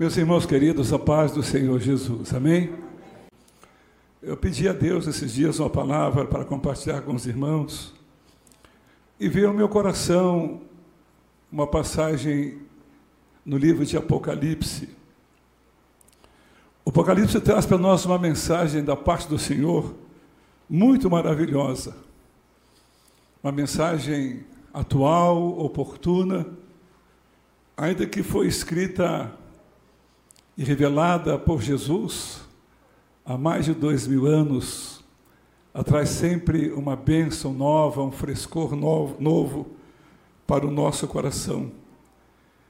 Meus irmãos queridos, a paz do Senhor Jesus, amém? Eu pedi a Deus esses dias uma palavra para compartilhar com os irmãos e veio ao meu coração uma passagem no livro de Apocalipse. O Apocalipse traz para nós uma mensagem da parte do Senhor muito maravilhosa, uma mensagem atual, oportuna, ainda que foi escrita e revelada por Jesus há mais de dois mil anos, traz sempre uma bênção nova, um frescor novo, novo para o nosso coração.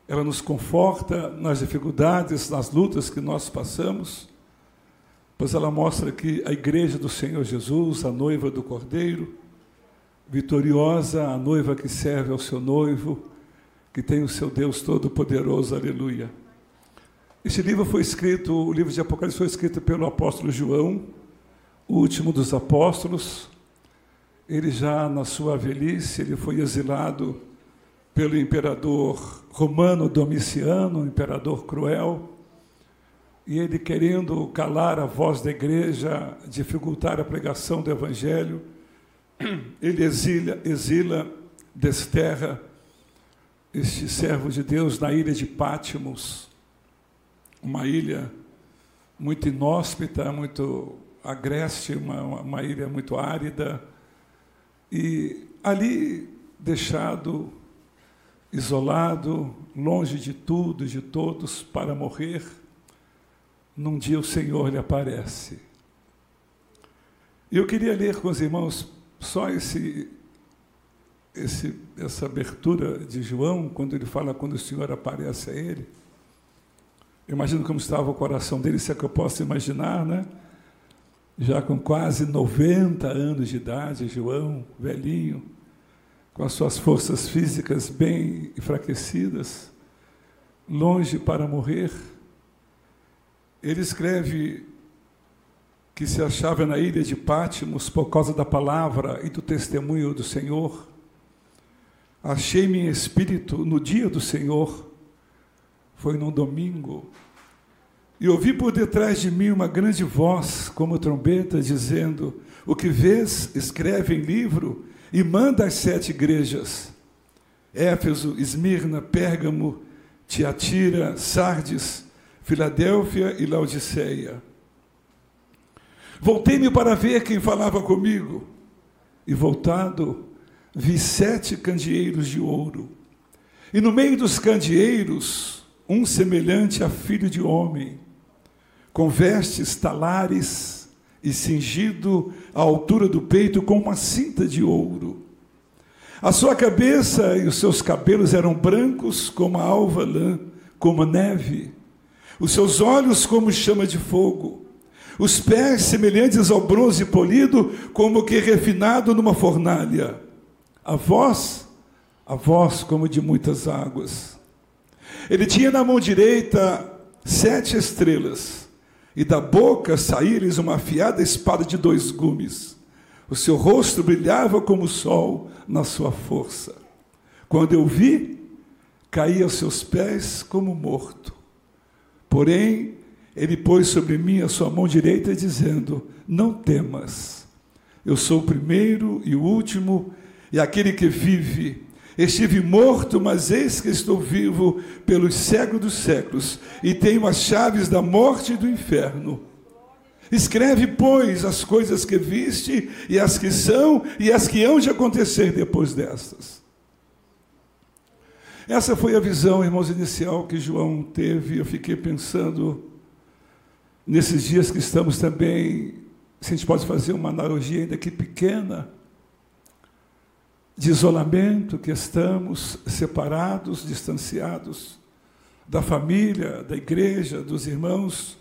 Ela nos conforta nas dificuldades, nas lutas que nós passamos, pois ela mostra que a igreja do Senhor Jesus, a noiva do Cordeiro, vitoriosa, a noiva que serve ao seu noivo, que tem o seu Deus Todo-Poderoso, aleluia. Este livro foi escrito, o livro de Apocalipse foi escrito pelo apóstolo João, o último dos apóstolos. Ele já na sua velhice, ele foi exilado pelo imperador romano Domiciano, um imperador cruel, e ele querendo calar a voz da igreja, dificultar a pregação do evangelho, ele exila, exila desterra este servo de Deus na ilha de Pátimos, uma ilha muito inóspita, muito agreste, uma, uma ilha muito árida, e ali deixado, isolado, longe de tudo, de todos, para morrer, num dia o Senhor lhe aparece. E eu queria ler com os irmãos só esse, esse, essa abertura de João, quando ele fala quando o Senhor aparece a ele. Imagino como estava o coração dele, se é que eu posso imaginar, né? Já com quase 90 anos de idade, João, velhinho, com as suas forças físicas bem enfraquecidas, longe para morrer. Ele escreve que se achava na ilha de Pátimos por causa da palavra e do testemunho do Senhor. Achei-me em espírito no dia do Senhor foi num domingo, e ouvi por detrás de mim uma grande voz, como trombeta, dizendo: O que vês, escreve em livro e manda às sete igrejas: Éfeso, Esmirna, Pérgamo, Tiatira, Sardes, Filadélfia e Laodiceia. Voltei-me para ver quem falava comigo, e voltado, vi sete candeeiros de ouro, e no meio dos candeeiros, um semelhante a filho de homem, com vestes talares e cingido à altura do peito com uma cinta de ouro. A sua cabeça e os seus cabelos eram brancos como a alva lã, como neve. Os seus olhos como chama de fogo. Os pés semelhantes ao bronze polido, como que refinado numa fornalha. A voz, a voz como de muitas águas. Ele tinha na mão direita sete estrelas, e da boca saía-lhes uma afiada espada de dois gumes. O seu rosto brilhava como o sol na sua força. Quando eu vi, caí aos seus pés como morto. Porém, ele pôs sobre mim a sua mão direita, dizendo: Não temas, eu sou o primeiro e o último, e aquele que vive. Estive morto, mas eis que estou vivo pelos séculos dos séculos, e tenho as chaves da morte e do inferno. Escreve, pois, as coisas que viste, e as que são, e as que hão de acontecer depois destas. Essa foi a visão, irmãos, inicial que João teve. Eu fiquei pensando, nesses dias que estamos também, se a gente pode fazer uma analogia ainda que pequena, de isolamento que estamos separados, distanciados da família, da igreja, dos irmãos,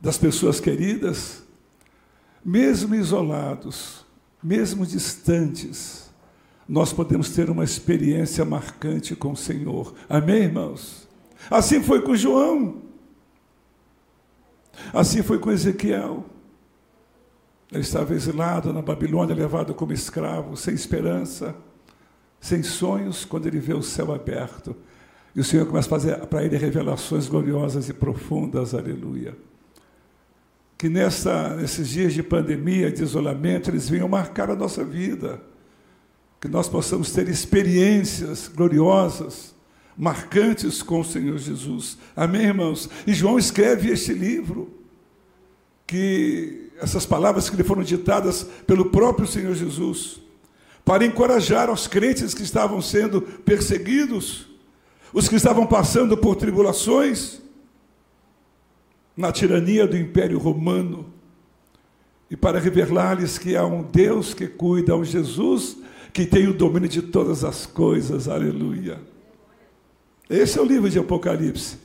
das pessoas queridas, mesmo isolados, mesmo distantes, nós podemos ter uma experiência marcante com o Senhor. Amém, irmãos? Assim foi com João. Assim foi com Ezequiel. Ele estava exilado na Babilônia, levado como escravo, sem esperança sem sonhos, quando ele vê o céu aberto. E o Senhor começa a fazer para ele revelações gloriosas e profundas, aleluia. Que nessa, nesses dias de pandemia, de isolamento, eles venham marcar a nossa vida. Que nós possamos ter experiências gloriosas, marcantes com o Senhor Jesus. Amém, irmãos? E João escreve este livro, que essas palavras que lhe foram ditadas pelo próprio Senhor Jesus, para encorajar os crentes que estavam sendo perseguidos, os que estavam passando por tribulações na tirania do Império Romano, e para revelar-lhes que há um Deus que cuida, há um Jesus que tem o domínio de todas as coisas, aleluia. Esse é o livro de Apocalipse,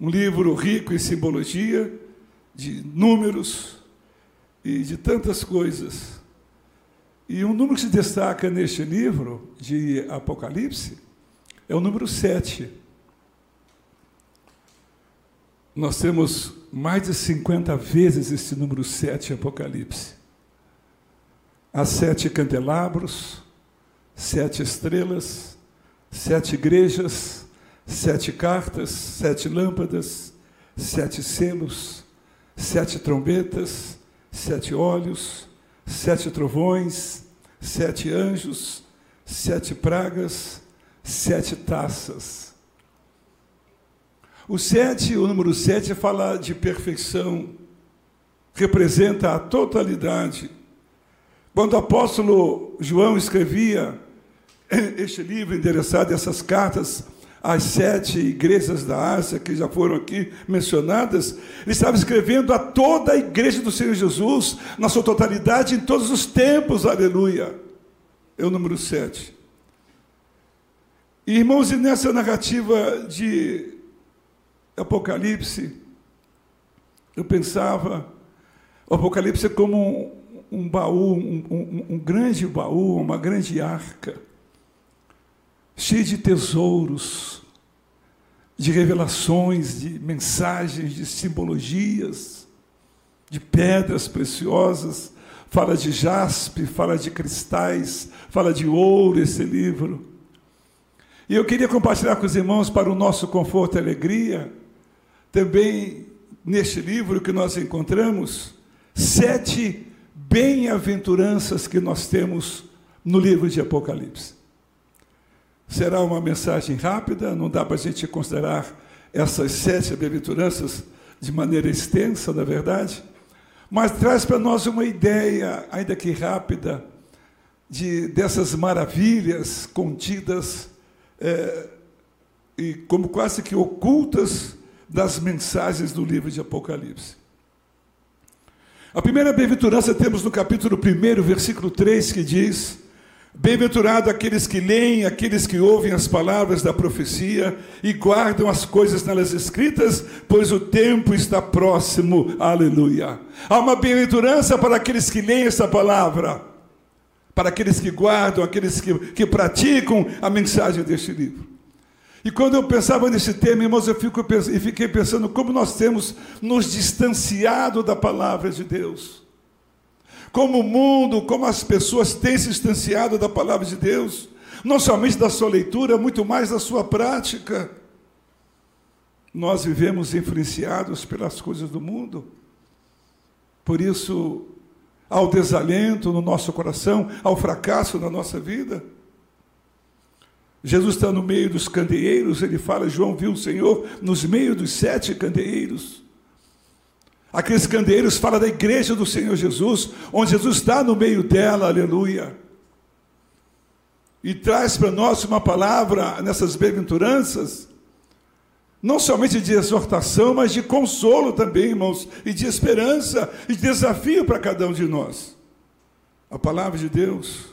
um livro rico em simbologia, de números e de tantas coisas. E um número que se destaca neste livro de Apocalipse é o número 7. Nós temos mais de 50 vezes esse número 7 em Apocalipse. Há sete candelabros, sete estrelas, sete igrejas, sete cartas, sete lâmpadas, sete selos, sete trombetas, sete olhos, sete trovões, sete anjos, sete pragas, sete taças. O sete, o número sete, fala de perfeição, representa a totalidade. Quando o apóstolo João escrevia este livro endereçado, essas cartas às sete igrejas da Ásia, que já foram aqui mencionadas, ele estava escrevendo a toda a igreja do Senhor Jesus, na sua totalidade, em todos os tempos, aleluia. É o número sete. Irmãos, e nessa narrativa de Apocalipse, eu pensava o Apocalipse é como um, um baú, um, um, um grande baú, uma grande arca, cheio de tesouros, de revelações, de mensagens, de simbologias, de pedras preciosas. Fala de jaspe, fala de cristais, fala de ouro esse livro. E eu queria compartilhar com os irmãos, para o nosso conforto e alegria, também neste livro que nós encontramos, sete bem-aventuranças que nós temos no livro de Apocalipse. Será uma mensagem rápida, não dá para a gente considerar essas sete bem-aventuranças de maneira extensa, na verdade, mas traz para nós uma ideia, ainda que rápida, de dessas maravilhas contidas é, e como quase que ocultas das mensagens do livro de Apocalipse. A primeira bem-aventurança temos no capítulo 1, versículo 3, que diz: Bem-aventurado aqueles que leem, aqueles que ouvem as palavras da profecia e guardam as coisas nelas escritas, pois o tempo está próximo. Aleluia. Há uma bem-aventurança para aqueles que leem essa palavra para aqueles que guardam, aqueles que, que praticam a mensagem deste livro. E quando eu pensava nesse tema, irmãos, eu fico, e fiquei pensando como nós temos nos distanciado da palavra de Deus. Como o mundo, como as pessoas têm se distanciado da palavra de Deus, não somente da sua leitura, muito mais da sua prática. Nós vivemos influenciados pelas coisas do mundo. Por isso, ao desalento no nosso coração, ao fracasso na nossa vida. Jesus está no meio dos candeeiros, ele fala, João viu o Senhor nos meios dos sete candeeiros. Aqueles candeeiros falam da igreja do Senhor Jesus, onde Jesus está no meio dela, aleluia. E traz para nós uma palavra nessas bem-aventuranças, não somente de exortação, mas de consolo também, irmãos, e de esperança e de desafio para cada um de nós. A palavra de Deus,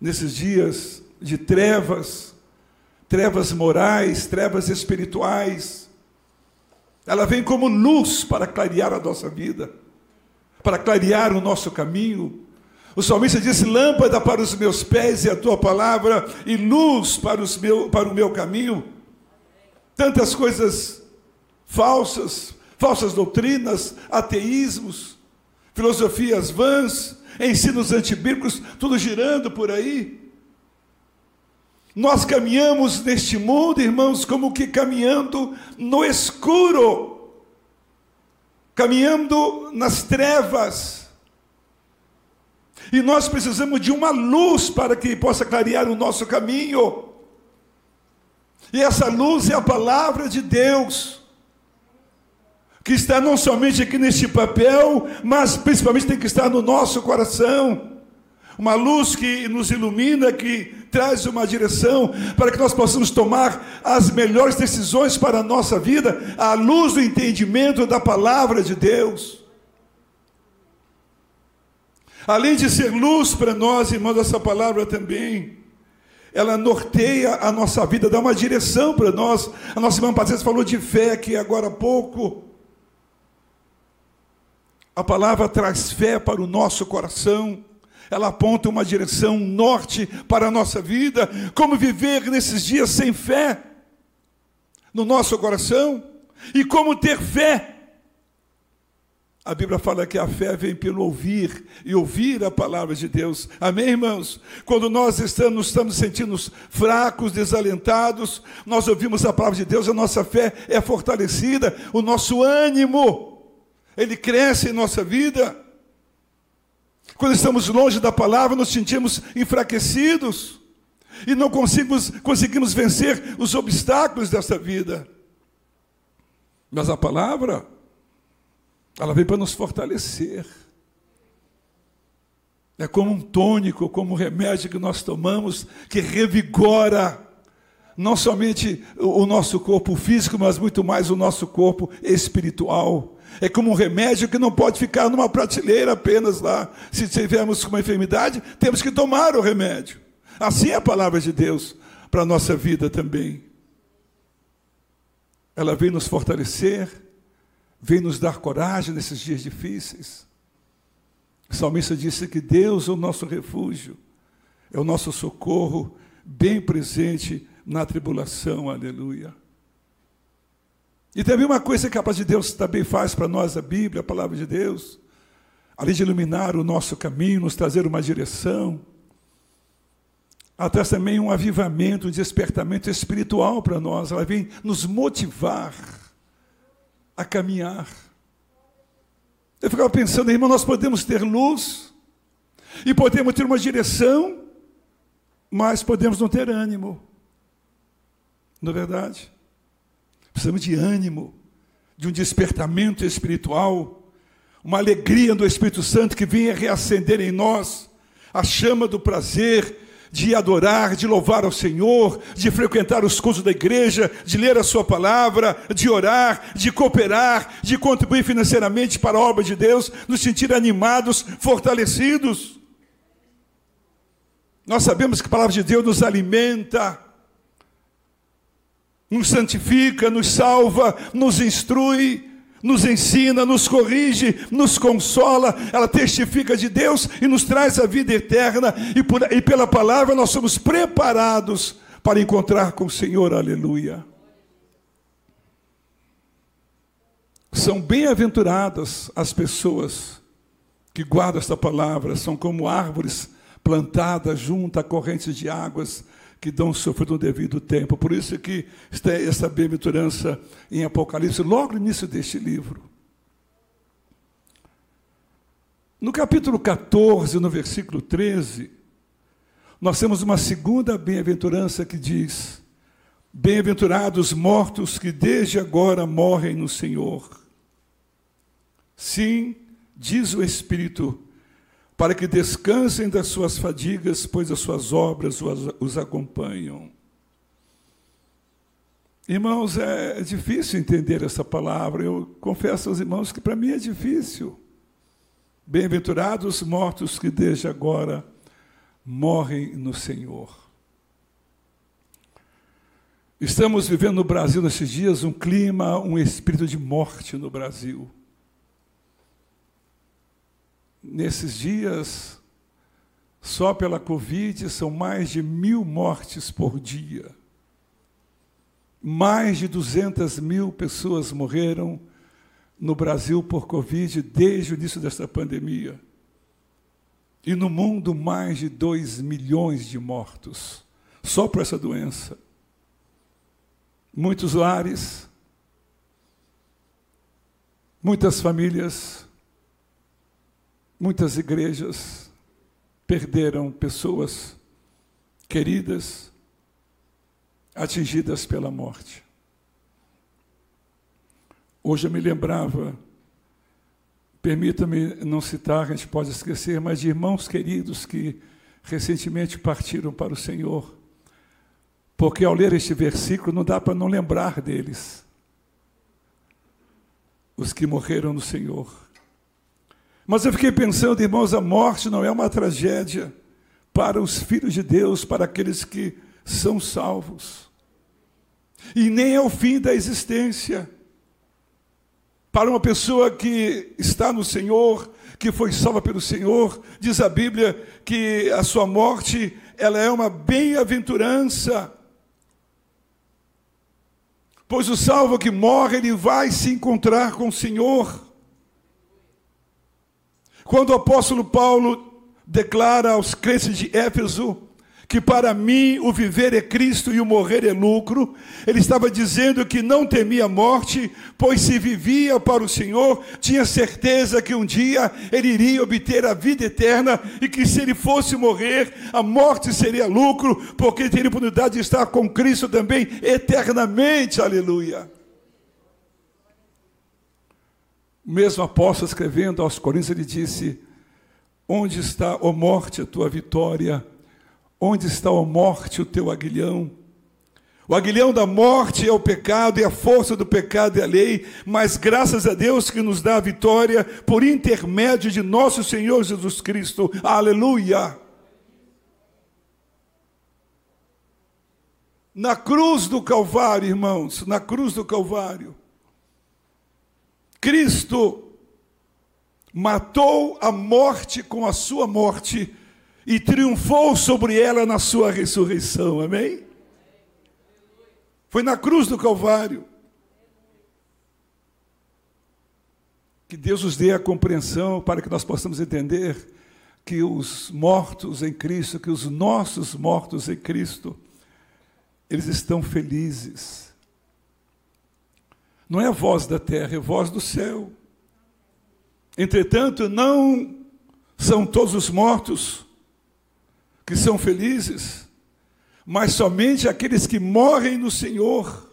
nesses dias de trevas, trevas morais, trevas espirituais, ela vem como luz para clarear a nossa vida, para clarear o nosso caminho. O salmista disse: Lâmpada para os meus pés e a tua palavra, e luz para, os meu, para o meu caminho tantas coisas falsas, falsas doutrinas, ateísmos, filosofias vãs, ensinos antibíblicos, tudo girando por aí. Nós caminhamos neste mundo, irmãos, como que caminhando no escuro, caminhando nas trevas. E nós precisamos de uma luz para que possa clarear o nosso caminho. E essa luz é a palavra de Deus, que está não somente aqui neste papel, mas principalmente tem que estar no nosso coração. Uma luz que nos ilumina, que traz uma direção para que nós possamos tomar as melhores decisões para a nossa vida, à luz do entendimento da palavra de Deus. Além de ser luz para nós, irmãos, essa palavra também ela norteia a nossa vida, dá uma direção para nós. A nossa irmã Patrícia falou de fé aqui agora há pouco. A palavra traz fé para o nosso coração. Ela aponta uma direção norte para a nossa vida. Como viver nesses dias sem fé no nosso coração? E como ter fé a Bíblia fala que a fé vem pelo ouvir e ouvir a palavra de Deus. Amém, irmãos? Quando nós estamos, estamos sentindo fracos, desalentados, nós ouvimos a palavra de Deus, a nossa fé é fortalecida, o nosso ânimo, ele cresce em nossa vida. Quando estamos longe da palavra, nos sentimos enfraquecidos e não conseguimos, conseguimos vencer os obstáculos dessa vida. Mas a palavra, ela vem para nos fortalecer. É como um tônico, como um remédio que nós tomamos, que revigora não somente o nosso corpo físico, mas muito mais o nosso corpo espiritual. É como um remédio que não pode ficar numa prateleira apenas lá. Se tivermos uma enfermidade, temos que tomar o remédio. Assim é a palavra de Deus para a nossa vida também. Ela vem nos fortalecer, vem nos dar coragem nesses dias difíceis. O salmista disse que Deus é o nosso refúgio, é o nosso socorro bem presente na tribulação, aleluia. E também uma coisa que a paz de Deus também faz para nós, a Bíblia, a palavra de Deus, além de iluminar o nosso caminho, nos trazer uma direção, traz também um avivamento, um despertamento espiritual para nós, ela vem nos motivar a caminhar. Eu ficava pensando, irmão, nós podemos ter luz e podemos ter uma direção, mas podemos não ter ânimo. Não é verdade? Precisamos de ânimo, de um despertamento espiritual, uma alegria do Espírito Santo que venha reacender em nós a chama do prazer, de adorar, de louvar ao Senhor, de frequentar os cultos da igreja, de ler a Sua palavra, de orar, de cooperar, de contribuir financeiramente para a obra de Deus, nos sentir animados, fortalecidos. Nós sabemos que a palavra de Deus nos alimenta, nos santifica, nos salva, nos instrui, nos ensina, nos corrige, nos consola, ela testifica de Deus e nos traz a vida eterna, e, por, e pela palavra nós somos preparados para encontrar com o Senhor, aleluia. São bem-aventuradas as pessoas que guardam esta palavra, são como árvores plantadas junto a correntes de águas, que dão seu fruto no devido tempo. Por isso que está essa bem-aventurança em Apocalipse, logo no início deste livro. No capítulo 14, no versículo 13, nós temos uma segunda bem-aventurança que diz: Bem-aventurados mortos que desde agora morrem no Senhor. Sim, diz o Espírito, para que descansem das suas fadigas, pois as suas obras os acompanham. Irmãos, é difícil entender essa palavra. Eu confesso aos irmãos que para mim é difícil. Bem-aventurados mortos que desde agora morrem no Senhor. Estamos vivendo no Brasil nesses dias um clima, um espírito de morte no Brasil nesses dias, só pela Covid, são mais de mil mortes por dia. Mais de 200 mil pessoas morreram no Brasil por Covid desde o início desta pandemia. E no mundo, mais de 2 milhões de mortos. só por essa doença. Muitos lares, muitas famílias, muitas igrejas perderam pessoas queridas, atingidas pela morte. Hoje eu me lembrava, permita-me não citar, a gente pode esquecer, mas de irmãos queridos que recentemente partiram para o Senhor. Porque ao ler este versículo não dá para não lembrar deles. Os que morreram no Senhor. Mas eu fiquei pensando, irmãos, a morte não é uma tragédia para os filhos de Deus, para aqueles que são salvos. E nem é o fim da existência. Para uma pessoa que está no Senhor, que foi salva pelo Senhor, diz a Bíblia que a sua morte, ela é uma bem-aventurança. Pois o salvo que morre, ele vai se encontrar com o Senhor. Quando o apóstolo Paulo declara aos crentes de Éfeso que para mim o viver é Cristo e o morrer é lucro. Ele estava dizendo que não temia a morte, pois se vivia para o Senhor, tinha certeza que um dia ele iria obter a vida eterna e que se ele fosse morrer, a morte seria lucro, porque teria oportunidade de estar com Cristo também eternamente. Aleluia. O mesmo apóstolo escrevendo aos Coríntios, ele disse: Onde está, ó morte, a tua vitória? Onde está, a morte, o teu aguilhão? O aguilhão da morte é o pecado e a força do pecado é a lei, mas graças a Deus que nos dá a vitória por intermédio de nosso Senhor Jesus Cristo. Aleluia! Na cruz do Calvário, irmãos, na cruz do Calvário, Cristo matou a morte com a sua morte e triunfou sobre ela na sua ressurreição. Amém? Foi na cruz do Calvário. Que Deus nos dê a compreensão para que nós possamos entender que os mortos em Cristo, que os nossos mortos em Cristo, eles estão felizes. Não é a voz da terra, é a voz do céu. Entretanto, não são todos os mortos que são felizes, mas somente aqueles que morrem no Senhor.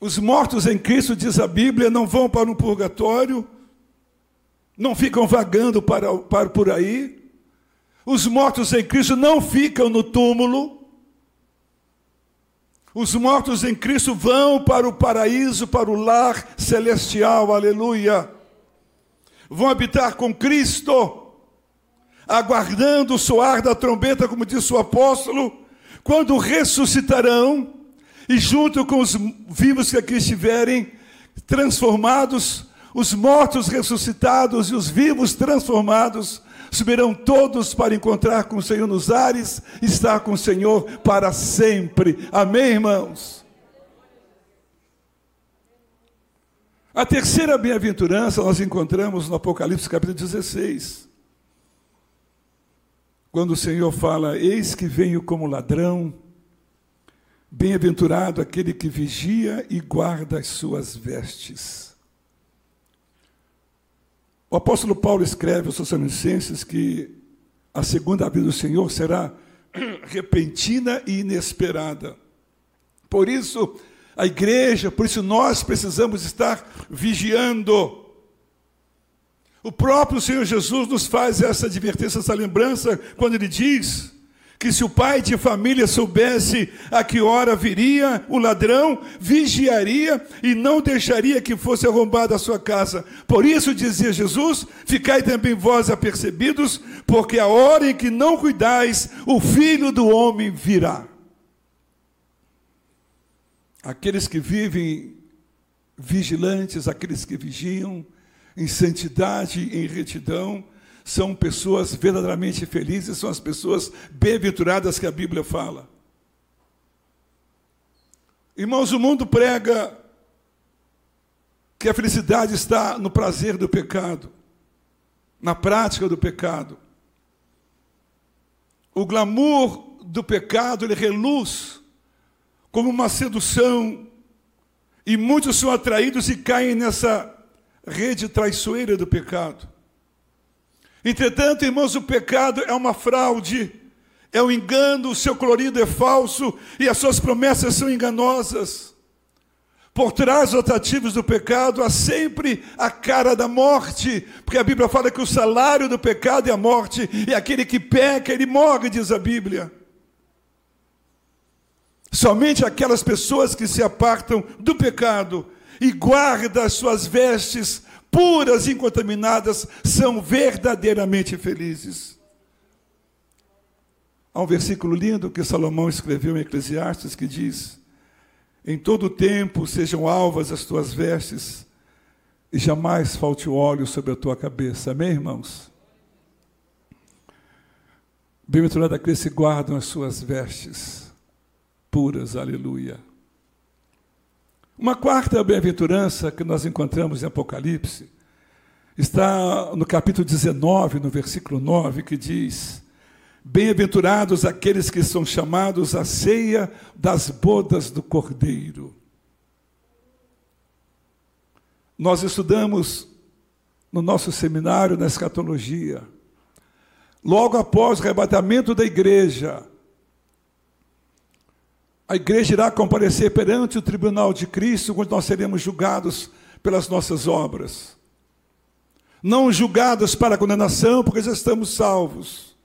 Os mortos em Cristo, diz a Bíblia, não vão para um purgatório, não ficam vagando para, para por aí. Os mortos em Cristo não ficam no túmulo. Os mortos em Cristo vão para o paraíso, para o lar celestial, aleluia. Vão habitar com Cristo aguardando o soar da trombeta, como disse o apóstolo, quando ressuscitarão, e junto com os vivos que aqui estiverem, transformados, os mortos ressuscitados e os vivos transformados, subirão todos para encontrar com o Senhor nos ares, estar com o Senhor para sempre. Amém, irmãos? A terceira bem-aventurança nós encontramos no Apocalipse capítulo 16 quando o Senhor fala: Eis que venho como ladrão, bem-aventurado aquele que vigia e guarda as suas vestes. O apóstolo Paulo escreve aos Tessalonicenses que a segunda vinda do Senhor será repentina e inesperada. Por isso, a igreja, por isso nós precisamos estar vigiando o próprio Senhor Jesus nos faz essa advertência, essa lembrança, quando ele diz que se o pai de família soubesse a que hora viria o ladrão, vigiaria e não deixaria que fosse arrombada a sua casa. Por isso dizia Jesus: Ficai também vós apercebidos, porque a hora em que não cuidais, o filho do homem virá. Aqueles que vivem vigilantes, aqueles que vigiam, em santidade, em retidão, são pessoas verdadeiramente felizes, são as pessoas bem-aventuradas que a Bíblia fala. Irmãos, o mundo prega que a felicidade está no prazer do pecado, na prática do pecado. o glamour do pecado ele reluz como uma sedução, e muitos são atraídos e caem nessa rede traiçoeira do pecado. Entretanto, irmãos, o pecado é uma fraude, é um engano, o seu colorido é falso e as suas promessas são enganosas. Por trás dos atrativos do pecado há sempre a cara da morte, porque a Bíblia fala que o salário do pecado é a morte, e aquele que peca, ele morre, diz a Bíblia. Somente aquelas pessoas que se apartam do pecado e guardam as suas vestes puras e incontaminadas são verdadeiramente felizes. Há um versículo lindo que Salomão escreveu em Eclesiastes que diz: Em todo tempo sejam alvas as tuas vestes e jamais falte o óleo sobre a tua cabeça. Amém, irmãos? Bem-aventurado aqueles que guardam as suas vestes puras, aleluia. Uma quarta bem-aventurança que nós encontramos em Apocalipse está no capítulo 19, no versículo 9, que diz: Bem-aventurados aqueles que são chamados à ceia das bodas do Cordeiro. Nós estudamos no nosso seminário na escatologia, logo após o arrebatamento da igreja, a igreja irá comparecer perante o tribunal de Cristo, onde nós seremos julgados pelas nossas obras. Não julgados para condenação, porque já estamos salvos,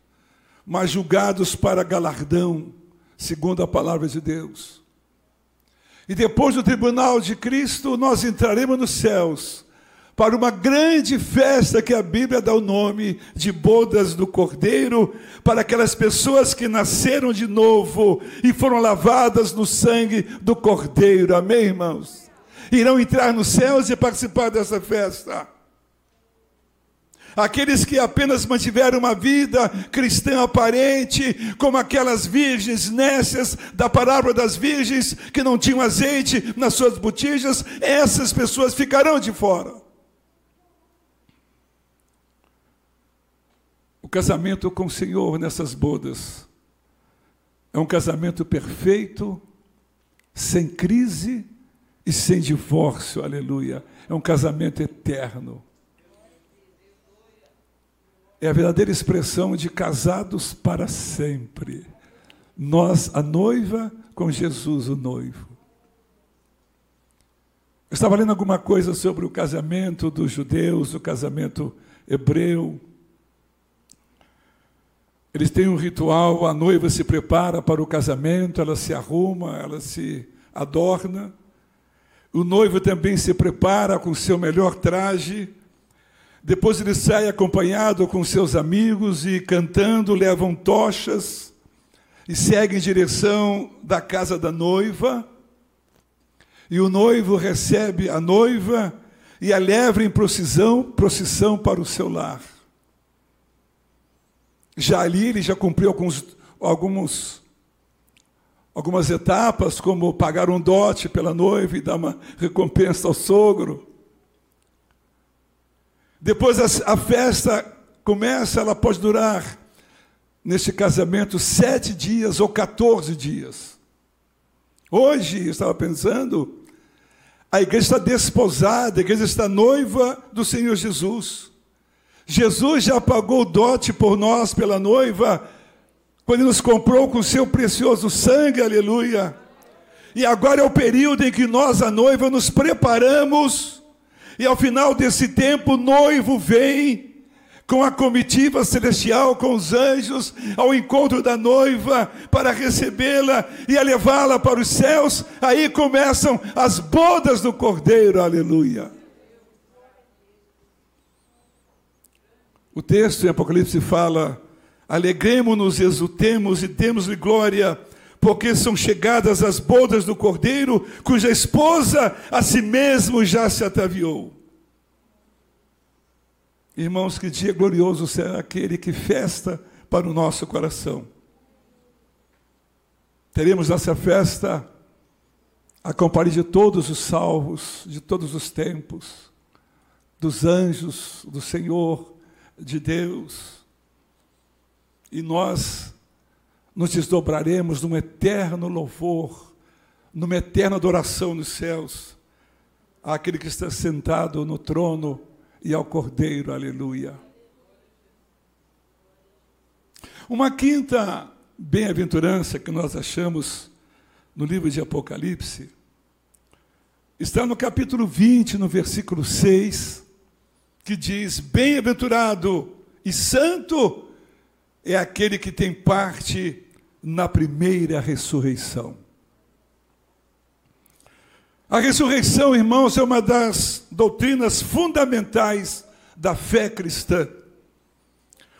mas julgados para galardão, segundo a palavra de Deus. E depois do tribunal de Cristo, nós entraremos nos céus para uma grande festa que a Bíblia dá o nome de bodas do Cordeiro, para aquelas pessoas que nasceram de novo e foram lavadas no sangue do Cordeiro. Amém, irmãos? Irão entrar nos céus e participar dessa festa. Aqueles que apenas mantiveram uma vida cristã aparente, como aquelas virgens nécias da parábola das virgens que não tinham azeite nas suas botijas, essas pessoas ficarão de fora. O casamento com o Senhor nessas bodas é um casamento perfeito, sem crise e sem divórcio, aleluia. É um casamento eterno. É a verdadeira expressão de casados para sempre. Nós, a noiva, com Jesus, o noivo. Eu estava lendo alguma coisa sobre o casamento dos judeus, o casamento hebreu. Eles têm um ritual, a noiva se prepara para o casamento, ela se arruma, ela se adorna. O noivo também se prepara com seu melhor traje. Depois ele sai acompanhado com seus amigos e cantando levam tochas e seguem em direção da casa da noiva. E o noivo recebe a noiva e a leva em procissão, procissão para o seu lar. Já ali ele já cumpriu alguns, alguns, algumas etapas, como pagar um dote pela noiva e dar uma recompensa ao sogro. Depois a, a festa começa, ela pode durar, neste casamento, sete dias ou 14 dias. Hoje, eu estava pensando, a igreja está desposada, a igreja está noiva do Senhor Jesus. Jesus já pagou o dote por nós pela noiva, quando nos comprou com seu precioso sangue, aleluia. E agora é o período em que nós, a noiva, nos preparamos, e ao final desse tempo, o noivo vem com a comitiva celestial, com os anjos, ao encontro da noiva, para recebê-la e a levá-la para os céus. Aí começam as bodas do cordeiro, aleluia. O texto em Apocalipse fala: alegremos-nos, exultemos e demos-lhe glória, porque são chegadas as bodas do cordeiro, cuja esposa a si mesmo já se ataviou. Irmãos, que dia glorioso será aquele que festa para o nosso coração. Teremos nessa festa a companhia de todos os salvos, de todos os tempos, dos anjos do Senhor, de Deus. E nós nos desdobraremos num eterno louvor, numa eterna adoração nos céus, àquele que está sentado no trono e ao Cordeiro, aleluia. Uma quinta bem-aventurança que nós achamos no livro de Apocalipse está no capítulo 20, no versículo 6, que diz: Bem-aventurado e santo é aquele que tem parte na primeira ressurreição. A ressurreição, irmãos, é uma das doutrinas fundamentais da fé cristã.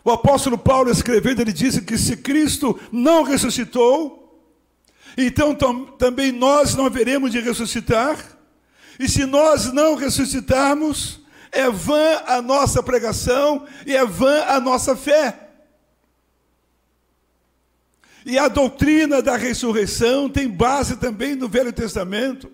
O apóstolo Paulo escrevendo, ele disse que se Cristo não ressuscitou, então tam, também nós não haveremos de ressuscitar, e se nós não ressuscitarmos, é vã a nossa pregação e é vã a nossa fé. E a doutrina da ressurreição tem base também no Velho Testamento.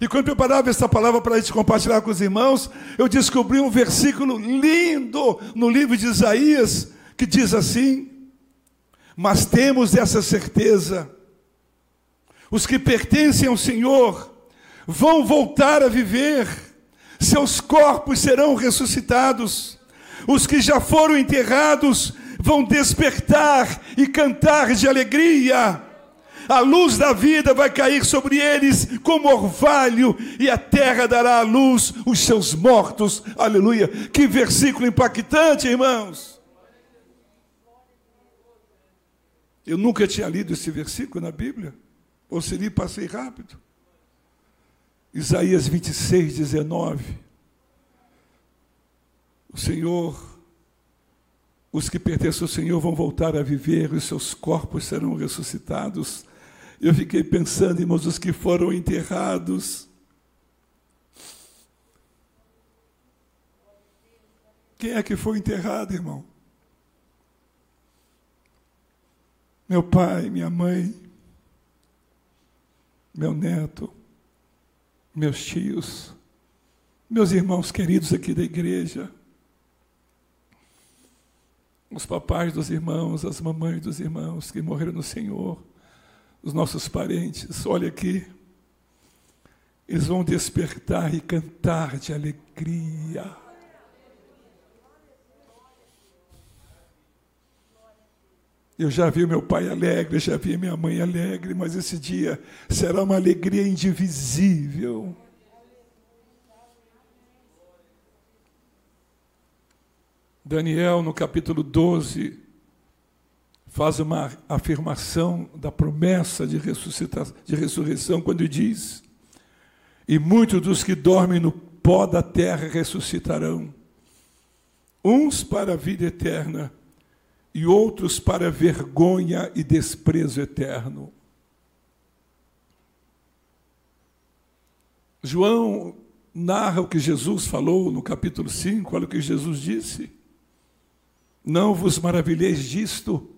E quando preparava essa palavra para a gente compartilhar com os irmãos, eu descobri um versículo lindo no livro de Isaías, que diz assim: Mas temos essa certeza, os que pertencem ao Senhor vão voltar a viver, seus corpos serão ressuscitados, os que já foram enterrados vão despertar e cantar de alegria. A luz da vida vai cair sobre eles como orvalho, e a terra dará à luz os seus mortos. Aleluia. Que versículo impactante, irmãos. Eu nunca tinha lido esse versículo na Bíblia, ou se li, passei rápido. Isaías 26, 19. O Senhor os que pertencem ao Senhor vão voltar a viver, os seus corpos serão ressuscitados. Eu fiquei pensando, irmãos, os que foram enterrados. Quem é que foi enterrado, irmão? Meu pai, minha mãe, meu neto, meus tios, meus irmãos queridos aqui da igreja os papais dos irmãos, as mamães dos irmãos que morreram no Senhor, os nossos parentes, olha aqui, eles vão despertar e cantar de alegria. Eu já vi meu pai alegre, já vi minha mãe alegre, mas esse dia será uma alegria indivisível. Daniel, no capítulo 12, faz uma afirmação da promessa de, de ressurreição, quando diz: E muitos dos que dormem no pó da terra ressuscitarão, uns para a vida eterna, e outros para vergonha e desprezo eterno. João narra o que Jesus falou no capítulo 5, olha o que Jesus disse. Não vos maravilheis disto,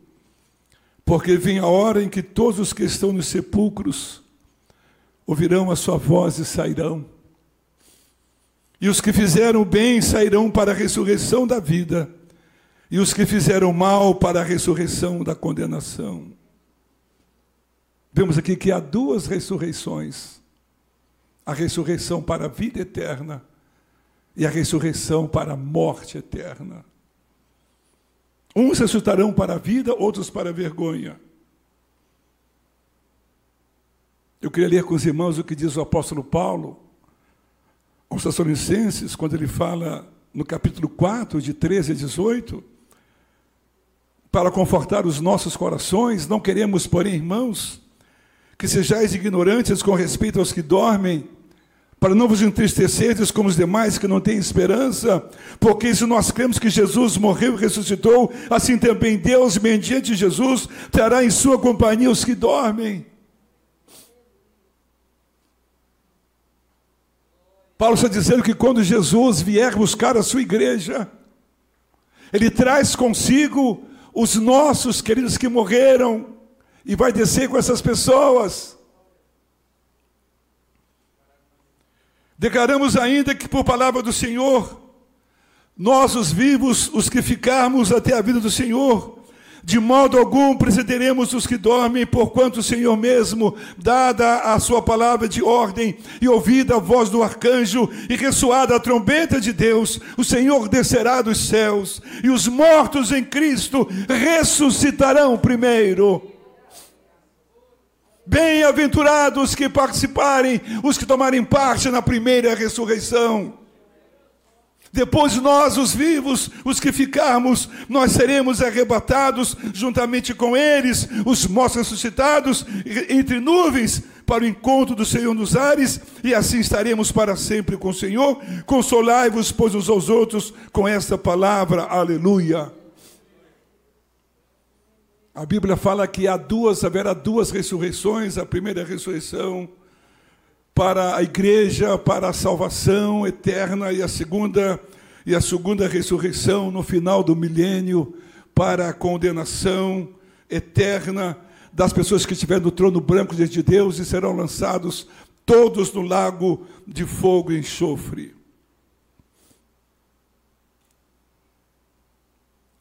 porque vem a hora em que todos os que estão nos sepulcros ouvirão a sua voz e sairão. E os que fizeram bem sairão para a ressurreição da vida, e os que fizeram mal para a ressurreição da condenação. Vemos aqui que há duas ressurreições: a ressurreição para a vida eterna e a ressurreição para a morte eterna. Uns ressuscitarão para a vida, outros para a vergonha. Eu queria ler com os irmãos o que diz o apóstolo Paulo aos Tessalonicenses, quando ele fala no capítulo 4, de 13 a 18, para confortar os nossos corações, não queremos, porém, irmãos, que sejais ignorantes com respeito aos que dormem, para não vos entristecerdes como os demais que não têm esperança, porque se nós cremos que Jesus morreu e ressuscitou, assim também Deus, mediante Jesus, trará em sua companhia os que dormem. Paulo está dizendo que quando Jesus vier buscar a sua igreja, ele traz consigo os nossos queridos que morreram e vai descer com essas pessoas. Declaramos ainda que, por palavra do Senhor, nós, os vivos, os que ficarmos até a vida do Senhor, De modo algum precederemos os que dormem, porquanto o Senhor mesmo, dada a sua palavra de ordem, e ouvida a voz do arcanjo, e ressoada a trombeta de Deus, o Senhor descerá dos céus, e os mortos em Cristo ressuscitarão primeiro. Bem-aventurados que participarem, os que tomarem parte na primeira ressurreição. Depois nós, os vivos, os que ficarmos, nós seremos arrebatados juntamente com eles, os mortos ressuscitados, entre nuvens, para o encontro do Senhor nos ares, e assim estaremos para sempre com o Senhor. Consolai-vos, pois, uns aos outros, com esta palavra. Aleluia. A Bíblia fala que há duas, haverá duas ressurreições, a primeira ressurreição para a igreja, para a salvação eterna e a segunda e a segunda ressurreição no final do milênio para a condenação eterna das pessoas que estiverem no trono branco de Deus e serão lançados todos no lago de fogo e enxofre.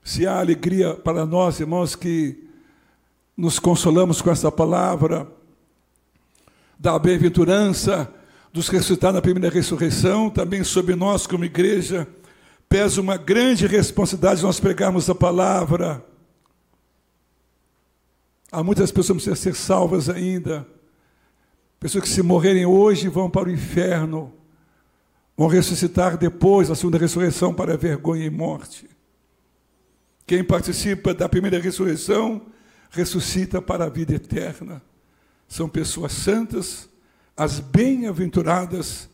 Se há alegria para nós, irmãos, que nos consolamos com essa palavra, da bem-aventurança dos ressuscitados na primeira ressurreição, também sobre nós como igreja, pesa uma grande responsabilidade nós pregarmos a palavra. Há muitas pessoas que precisam ser salvas ainda. Pessoas que se morrerem hoje vão para o inferno, vão ressuscitar depois, a segunda ressurreição, para vergonha e morte. Quem participa da primeira ressurreição ressuscita para a vida eterna são pessoas santas, as bem-aventuradas,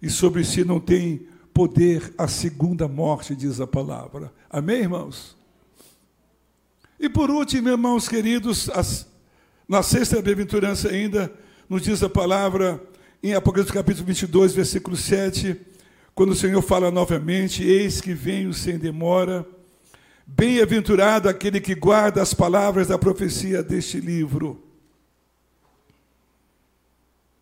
e sobre si não tem poder a segunda morte, diz a palavra. Amém, irmãos? E por último, irmãos queridos, as, na sexta bem-aventurança ainda, nos diz a palavra, em Apocalipse capítulo 22, versículo 7, quando o Senhor fala novamente: Eis que venho sem demora, bem-aventurado aquele que guarda as palavras da profecia deste livro.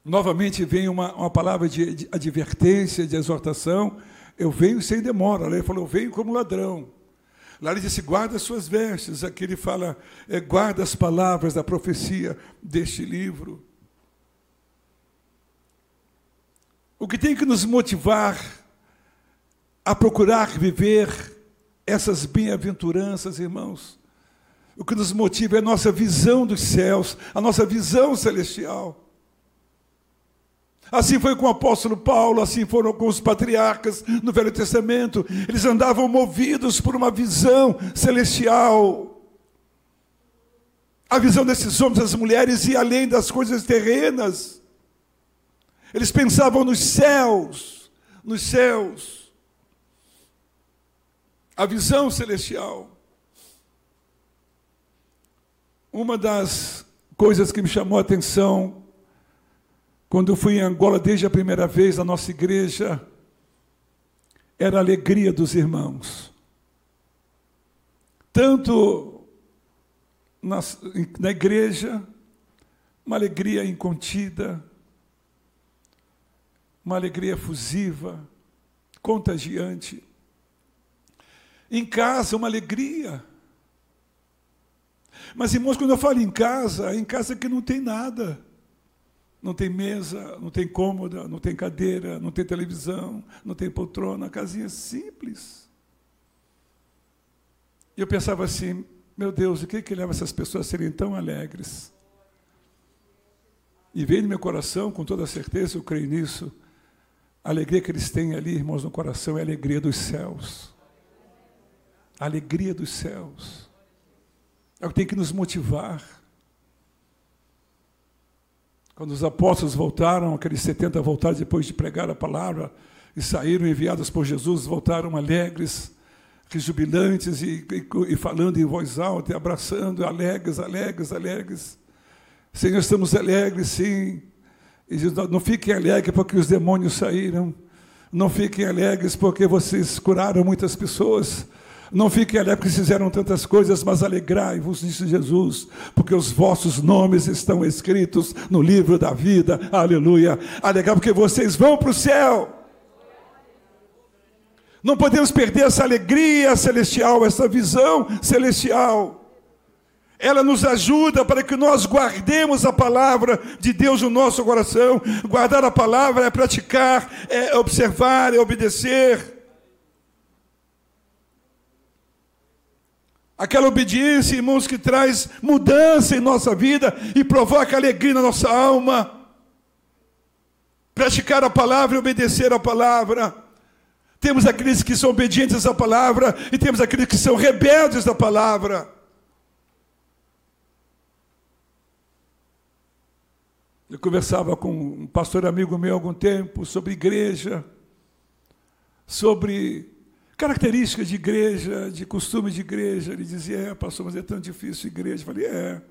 Novamente vem uma, uma palavra de, de, advertência, de exortação. Eu venho sem demora. Ele falou, eu venho como ladrão. Lá ele disse, guarda as suas vestes. Aqui ele fala, é, guarda as palavras da profecia deste livro. O que tem que nos motivar a procurar viver essas bem-aventuranças, irmãos? O que nos motiva é a nossa visão dos céus, a nossa visão celestial. Assim foi com o apóstolo Paulo, assim foram com os patriarcas no Velho Testamento. Eles andavam movidos por uma visão celestial. A visão desses homens das mulheres ia além das coisas terrenas. Eles pensavam nos céus, nos céus. A visão celestial. Uma das coisas que me chamou a atenção quando eu fui em Angola desde a primeira vez, a nossa igreja era a alegria dos irmãos. Tanto na, na igreja, uma alegria incontida, uma alegria fusiva, contagiante. Em casa, uma alegria. Mas, irmãos, quando eu falo em casa, em casa que não tem nada. Não tem mesa, não tem cômoda, não tem cadeira, não tem televisão, não tem poltrona, casinha simples. E eu pensava assim, meu Deus, o que, que leva essas pessoas a serem tão alegres? E veio no meu coração, com toda certeza, eu creio nisso, a alegria que eles têm ali, irmãos, no coração, é a alegria dos céus. A alegria dos céus. É o que tem que nos motivar. Quando os apóstolos voltaram, aqueles 70 voltaram depois de pregar a palavra e saíram enviados por Jesus, voltaram alegres, rejubilantes e, e, e falando em voz alta, e abraçando, alegres, alegres, alegres. Senhor, estamos alegres, sim. E diz, não fiquem alegres porque os demônios saíram. Não fiquem alegres porque vocês curaram muitas pessoas. Não fiquem alegres porque fizeram tantas coisas, mas alegrai-vos, disse Jesus, porque os vossos nomes estão escritos no livro da vida. Aleluia. Alegrai porque vocês vão para o céu. Não podemos perder essa alegria celestial, essa visão celestial. ela nos ajuda para que nós guardemos a palavra de Deus no nosso coração. Guardar a palavra é praticar, é observar, é obedecer. Aquela obediência, irmãos, que traz mudança em nossa vida e provoca alegria na nossa alma. Praticar a palavra e obedecer a palavra. Temos aqueles que são obedientes à palavra e temos aqueles que são rebeldes à palavra. Eu conversava com um pastor amigo meu há algum tempo sobre igreja, sobre características de igreja, de costume de igreja. Ele dizia: É, pastor, mas é tão difícil igreja. Eu falei: É.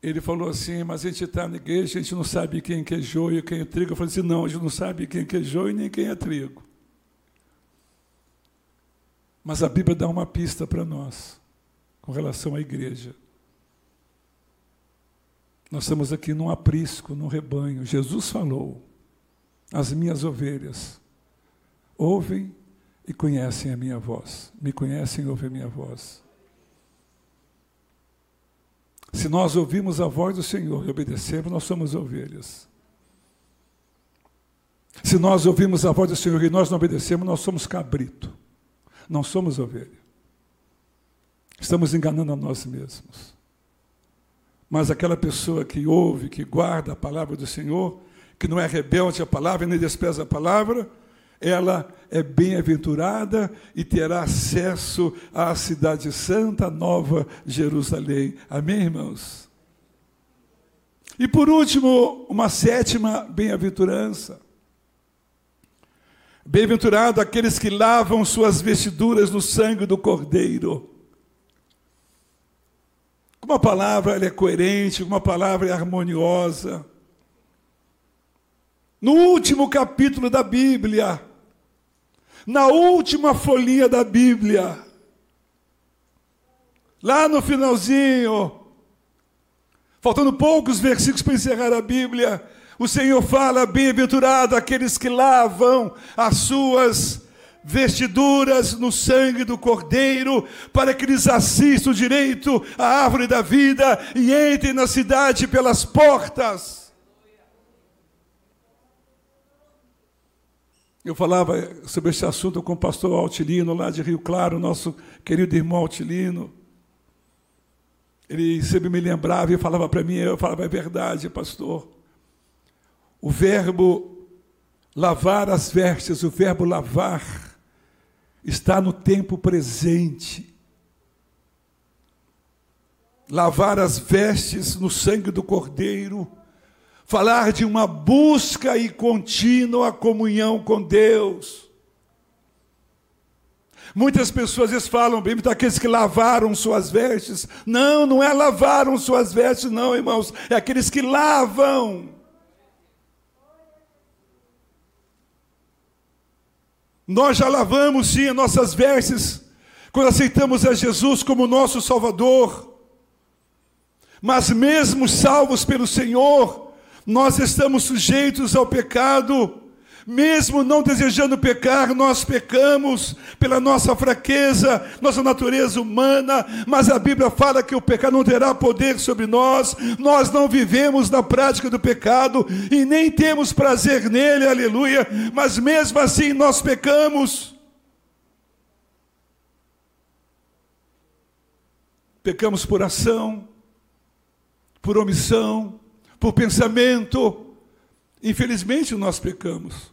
Ele falou assim: Mas a gente está na igreja, a gente não sabe quem é joio e quem é trigo. Eu falei assim: Não, a gente não sabe quem é joio nem quem é trigo. Mas a Bíblia dá uma pista para nós com relação à igreja. Nós estamos aqui num aprisco, num rebanho. Jesus falou: As minhas ovelhas ouvem e conhecem a minha voz. Me conhecem e ouvem a minha voz. Se nós ouvimos a voz do Senhor e obedecemos, nós somos ovelhas. Se nós ouvimos a voz do Senhor e nós não obedecemos, nós somos cabrito. Não somos ovelha. Estamos enganando a nós mesmos. Mas aquela pessoa que ouve, que guarda a palavra do Senhor, que não é rebelde à palavra nem despreza a palavra, ela é bem-aventurada e terá acesso à cidade santa, Nova Jerusalém. Amém, irmãos? E por último, uma sétima bem-aventurança. Bem-aventurado aqueles que lavam suas vestiduras no sangue do Cordeiro. Uma palavra é coerente, uma palavra é harmoniosa. No último capítulo da Bíblia, na última folhinha da Bíblia, lá no finalzinho, faltando poucos versículos para encerrar a Bíblia, o Senhor fala: Bem-aventurado aqueles que lavam as suas vestiduras no sangue do Cordeiro, para que eles assistam direito à árvore da vida e entrem na cidade pelas portas. Eu falava sobre esse assunto com o pastor Altilino, lá de Rio Claro, nosso querido irmão Altilino. Ele sempre me lembrava e falava para mim, eu falava, é verdade, pastor. O verbo lavar as vestes, o verbo lavar, está no tempo presente. Lavar as vestes no sangue do Cordeiro, falar de uma busca e contínua comunhão com Deus. Muitas pessoas vezes falam, bem, daqueles que lavaram suas vestes. Não, não é lavaram suas vestes, não, irmãos. É aqueles que lavam Nós já lavamos sim as nossas vestes quando aceitamos a Jesus como nosso Salvador. Mas mesmo salvos pelo Senhor, nós estamos sujeitos ao pecado. Mesmo não desejando pecar, nós pecamos pela nossa fraqueza, nossa natureza humana, mas a Bíblia fala que o pecado não terá poder sobre nós, nós não vivemos na prática do pecado e nem temos prazer nele, aleluia, mas mesmo assim nós pecamos. Pecamos por ação, por omissão, por pensamento. Infelizmente nós pecamos.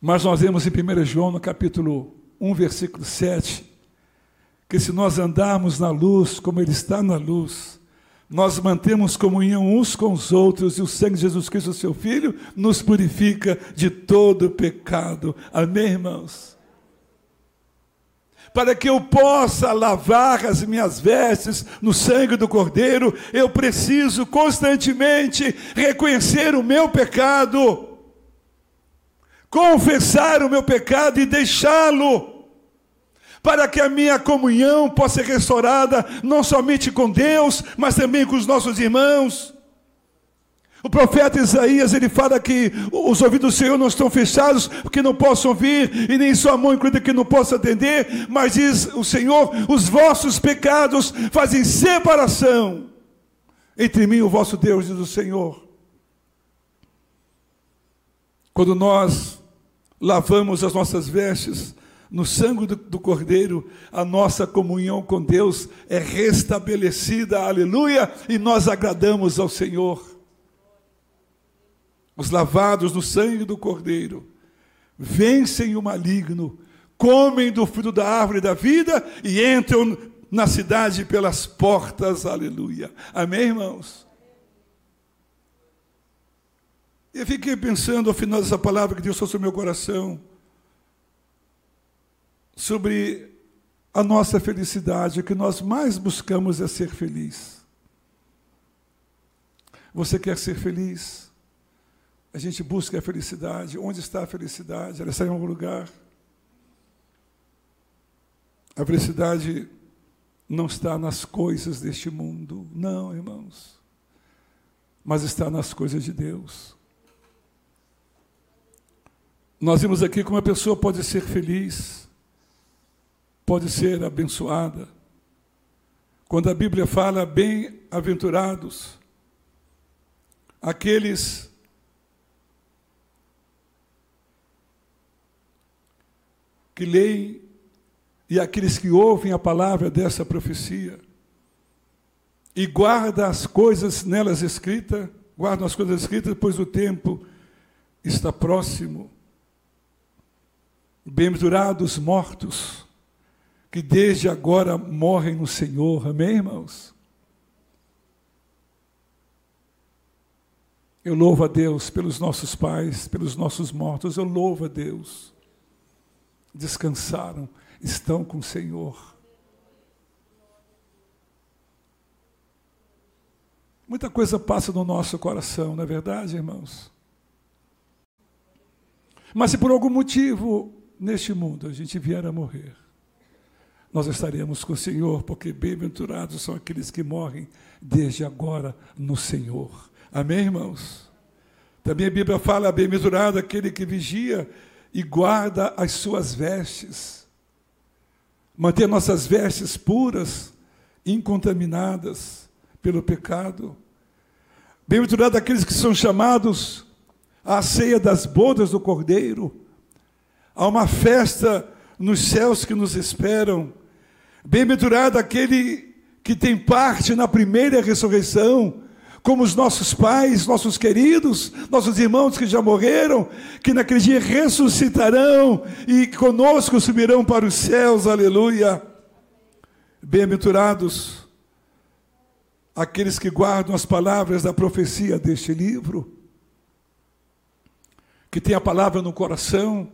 Mas nós vemos em 1 João, no capítulo 1, versículo 7, que se nós andarmos na luz, como Ele está na luz, nós mantemos comunhão uns com os outros e o sangue de Jesus Cristo, seu Filho, nos purifica de todo pecado. Amém, irmãos? Para que eu possa lavar as minhas vestes no sangue do Cordeiro, eu preciso constantemente reconhecer o meu pecado confessar o meu pecado e deixá-lo, para que a minha comunhão possa ser restaurada, não somente com Deus, mas também com os nossos irmãos. O profeta Isaías, ele fala que os ouvidos do Senhor não estão fechados, porque não possam ouvir, e nem sua mão incluída que não possa atender, mas diz o Senhor, os vossos pecados fazem separação entre mim e o vosso Deus, diz o Senhor. Quando nós lavamos as nossas vestes no sangue do, do, Cordeiro, a nossa comunhão com Deus é restabelecida, aleluia, e nós agradamos ao Senhor. Os lavados no sangue do Cordeiro vencem o maligno, comem do fruto da árvore da vida e entram na cidade pelas portas, aleluia. Amém, irmãos? Eu fiquei pensando ao final dessa palavra que Deus trouxe ao meu coração sobre a nossa felicidade, o que nós mais buscamos é ser feliz. Você quer ser feliz? A gente busca a felicidade. Onde está a felicidade? Ela está em algum lugar. A felicidade não está nas coisas deste mundo, não, irmãos, mas está nas coisas de Deus. Nós vimos aqui como a pessoa pode ser feliz, pode ser abençoada. Quando a Bíblia fala bem-aventurados, aqueles que leem e aqueles que ouvem a palavra dessa profecia e guardam as coisas nelas escritas, guardam as coisas escritas, pois o tempo está próximo. Bem-aventurados mortos, que desde agora morrem no Senhor. Amém, irmãos? Eu louvo a Deus pelos nossos pais, pelos nossos mortos, eu louvo a Deus. Descansaram estão com o Senhor. Muita coisa passa no nosso coração, não é verdade, irmãos? Mas se por algum motivo neste mundo a gente vier a morrer, nós estaremos com o Senhor, porque bem-aventurados são aqueles que morrem desde agora no Senhor. Amém, irmãos? Também a Bíblia fala: bem-aventurado aquele que vigia e guarda as suas vestes manter nossas vestes puras, incontaminadas pelo pecado. Bem-aventurado aqueles que são chamados à ceia das bodas do Cordeiro, a uma festa nos céus que nos esperam. Bem-aventurado aquele que tem parte na primeira ressurreição, como os nossos pais, nossos queridos, nossos irmãos que já morreram, que naquele dia ressuscitarão e conosco subirão para os céus, aleluia. Bem-aventurados aqueles que guardam as palavras da profecia deste livro, que tem a palavra no coração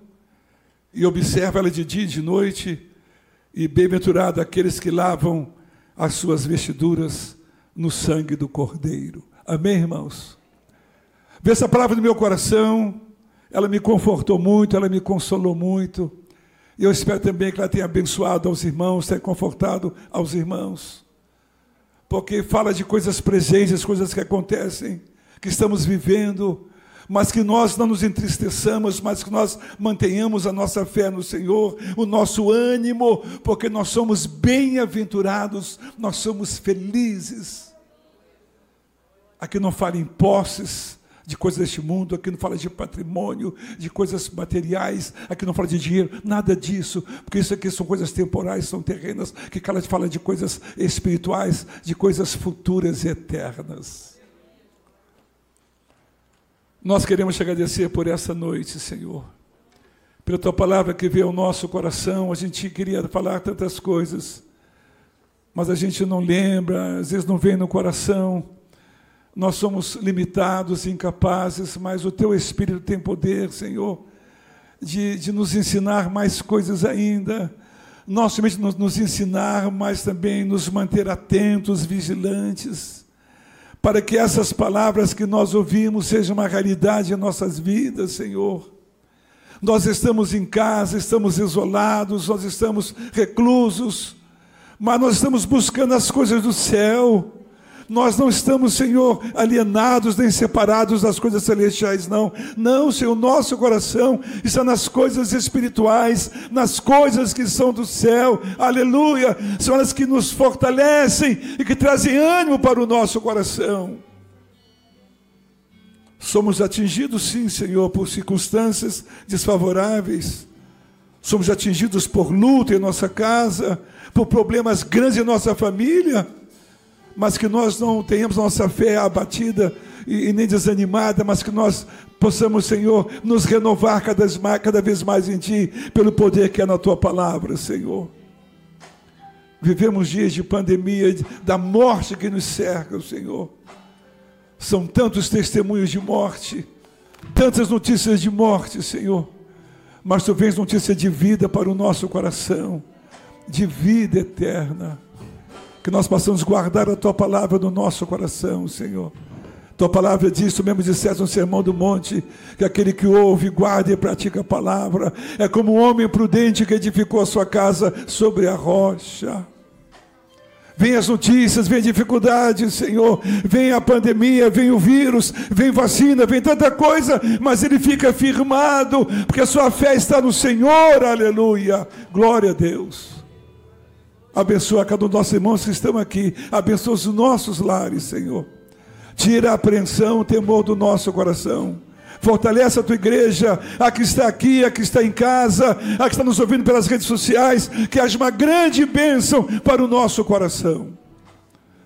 e observa ela de dia e de noite, e bem-aventurado aqueles que lavam as suas vestiduras no sangue do Cordeiro. Amém, irmãos? Vê essa palavra no meu coração, ela me confortou muito, ela me consolou muito. E eu espero também que ela tenha abençoado aos irmãos, tenha confortado aos irmãos. Porque fala de coisas presentes, coisas que acontecem, que estamos vivendo, mas que nós não nos entristeçamos, mas que nós mantenhamos a nossa fé no Senhor, o nosso ânimo, porque nós somos bem-aventurados, nós somos felizes. Aqui não fala em posses, de coisas deste mundo, aqui não fala de patrimônio, de coisas materiais, aqui não fala de dinheiro, nada disso, porque isso aqui são coisas temporais, são terrenas, que ela fala de coisas espirituais, de coisas futuras e eternas. Nós queremos te agradecer por essa noite, Senhor. Pela tua palavra que veio ao nosso coração, a gente queria falar tantas coisas, mas a gente não lembra, às vezes não vem no coração. Nós somos limitados, incapazes, mas o teu Espírito tem poder, Senhor, de, de nos ensinar mais coisas ainda. Não somente nos, nos ensinar, mas também nos manter atentos, vigilantes para que essas palavras que nós ouvimos sejam uma realidade em nossas vidas, Senhor. Nós estamos em casa, estamos isolados, nós estamos reclusos, mas nós estamos buscando as coisas do céu. Nós não estamos, Senhor, alienados nem separados das coisas celestiais, não. Não, Senhor, nosso coração está nas coisas espirituais, nas coisas que são do céu. Aleluia! São elas que nos fortalecem e que trazem ânimo para o nosso coração. Somos atingidos, sim, Senhor, por circunstâncias desfavoráveis. Somos atingidos por luta em nossa casa, por problemas grandes em nossa família mas que nós não tenhamos nossa fé abatida e, e nem desanimada, mas que nós possamos, Senhor, nos renovar cada vez, mais, cada vez mais em Ti, pelo poder que é na Tua palavra, Senhor. Vivemos dias de pandemia, da morte que nos cerca, Senhor. São tantos testemunhos de morte, tantas notícias de morte, Senhor. Mas Tu vens notícia de vida para o nosso coração, de vida eterna que nós possamos guardar a tua palavra no nosso coração, Senhor. Tua palavra diz, tu mesmo disseste no Sermão do Monte, que aquele que ouve, guarda e pratica a palavra, é como um homem prudente que edificou a sua casa sobre a rocha. Vem as notícias, vem a dificuldade, Senhor, vem a pandemia, vem o vírus, vem vacina, vem tanta coisa, mas ele fica firmado, porque a sua fé está no Senhor, aleluia. Glória a Deus. Abençoa cada um dos nossos irmãos que estão aqui. Abençoa os nossos lares, Senhor. Tira a apreensão, o temor do nosso coração. Fortalece a tua igreja, a que está aqui, a que está em casa, a que está nos ouvindo pelas redes sociais. Que haja uma grande bênção para o nosso coração.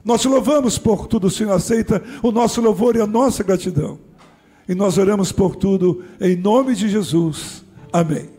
Nós te louvamos por tudo, Senhor. Aceita o nosso louvor e a nossa gratidão. E nós oramos por tudo em nome de Jesus. Amém.